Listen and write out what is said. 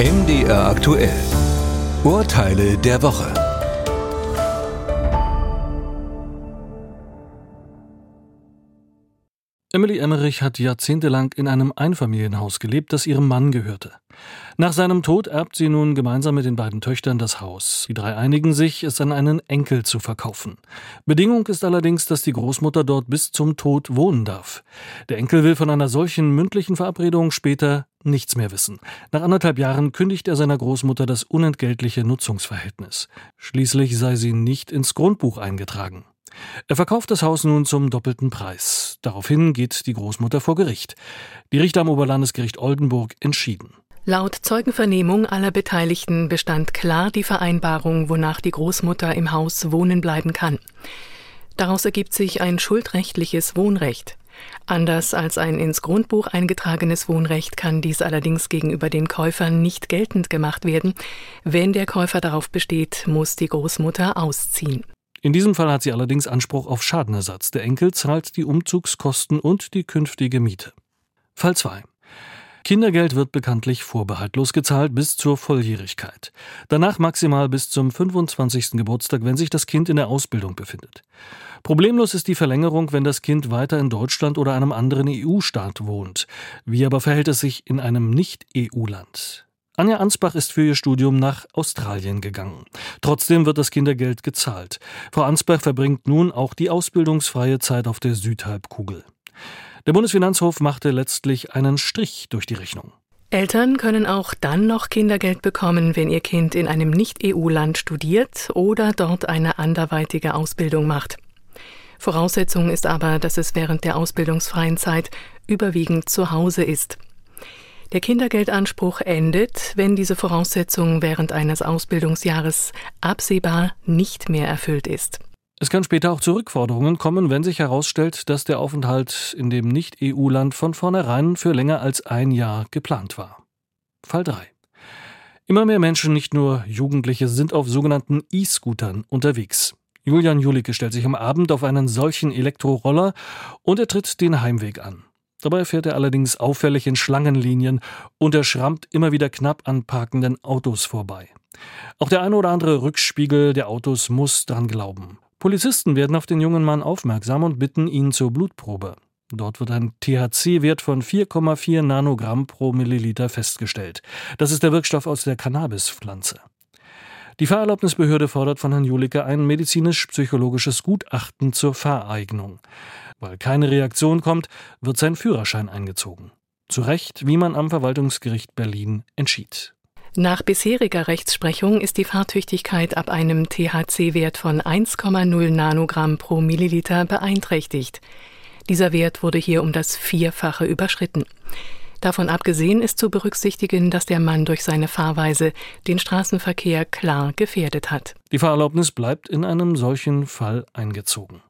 MDR aktuell. Urteile der Woche. Emily Emmerich hat jahrzehntelang in einem Einfamilienhaus gelebt, das ihrem Mann gehörte. Nach seinem Tod erbt sie nun gemeinsam mit den beiden Töchtern das Haus. Die drei einigen sich, es an einen Enkel zu verkaufen. Bedingung ist allerdings, dass die Großmutter dort bis zum Tod wohnen darf. Der Enkel will von einer solchen mündlichen Verabredung später nichts mehr wissen. Nach anderthalb Jahren kündigt er seiner Großmutter das unentgeltliche Nutzungsverhältnis. Schließlich sei sie nicht ins Grundbuch eingetragen. Er verkauft das Haus nun zum doppelten Preis. Daraufhin geht die Großmutter vor Gericht. Die Richter am Oberlandesgericht Oldenburg entschieden. Laut Zeugenvernehmung aller Beteiligten bestand klar die Vereinbarung, wonach die Großmutter im Haus wohnen bleiben kann. Daraus ergibt sich ein schuldrechtliches Wohnrecht. Anders als ein ins Grundbuch eingetragenes Wohnrecht kann dies allerdings gegenüber den Käufern nicht geltend gemacht werden. Wenn der Käufer darauf besteht, muss die Großmutter ausziehen. In diesem Fall hat sie allerdings Anspruch auf Schadenersatz. Der Enkel zahlt die Umzugskosten und die künftige Miete. Fall 2. Kindergeld wird bekanntlich vorbehaltlos gezahlt bis zur Volljährigkeit. Danach maximal bis zum 25. Geburtstag, wenn sich das Kind in der Ausbildung befindet. Problemlos ist die Verlängerung, wenn das Kind weiter in Deutschland oder einem anderen EU-Staat wohnt. Wie aber verhält es sich in einem Nicht-EU-Land? Anja Ansbach ist für ihr Studium nach Australien gegangen. Trotzdem wird das Kindergeld gezahlt. Frau Ansbach verbringt nun auch die ausbildungsfreie Zeit auf der Südhalbkugel. Der Bundesfinanzhof machte letztlich einen Strich durch die Rechnung. Eltern können auch dann noch Kindergeld bekommen, wenn ihr Kind in einem Nicht-EU-Land studiert oder dort eine anderweitige Ausbildung macht. Voraussetzung ist aber, dass es während der ausbildungsfreien Zeit überwiegend zu Hause ist. Der Kindergeldanspruch endet, wenn diese Voraussetzung während eines Ausbildungsjahres absehbar nicht mehr erfüllt ist. Es kann später auch zu Rückforderungen kommen, wenn sich herausstellt, dass der Aufenthalt in dem Nicht-EU-Land von vornherein für länger als ein Jahr geplant war. Fall 3. Immer mehr Menschen, nicht nur Jugendliche, sind auf sogenannten E-Scootern unterwegs. Julian Julicke stellt sich am Abend auf einen solchen Elektroroller und er tritt den Heimweg an. Dabei fährt er allerdings auffällig in Schlangenlinien und er schrammt immer wieder knapp an parkenden Autos vorbei. Auch der eine oder andere Rückspiegel der Autos muss dran glauben. Polizisten werden auf den jungen Mann aufmerksam und bitten ihn zur Blutprobe. Dort wird ein THC-Wert von 4,4 Nanogramm pro Milliliter festgestellt. Das ist der Wirkstoff aus der Cannabispflanze. Die Fahrerlaubnisbehörde fordert von Herrn Julicke ein medizinisch-psychologisches Gutachten zur Fahreignung. Weil keine Reaktion kommt, wird sein Führerschein eingezogen. Zu Recht, wie man am Verwaltungsgericht Berlin entschied. Nach bisheriger Rechtsprechung ist die Fahrtüchtigkeit ab einem THC-Wert von 1,0 Nanogramm pro Milliliter beeinträchtigt. Dieser Wert wurde hier um das Vierfache überschritten. Davon abgesehen ist zu berücksichtigen, dass der Mann durch seine Fahrweise den Straßenverkehr klar gefährdet hat. Die Fahrerlaubnis bleibt in einem solchen Fall eingezogen.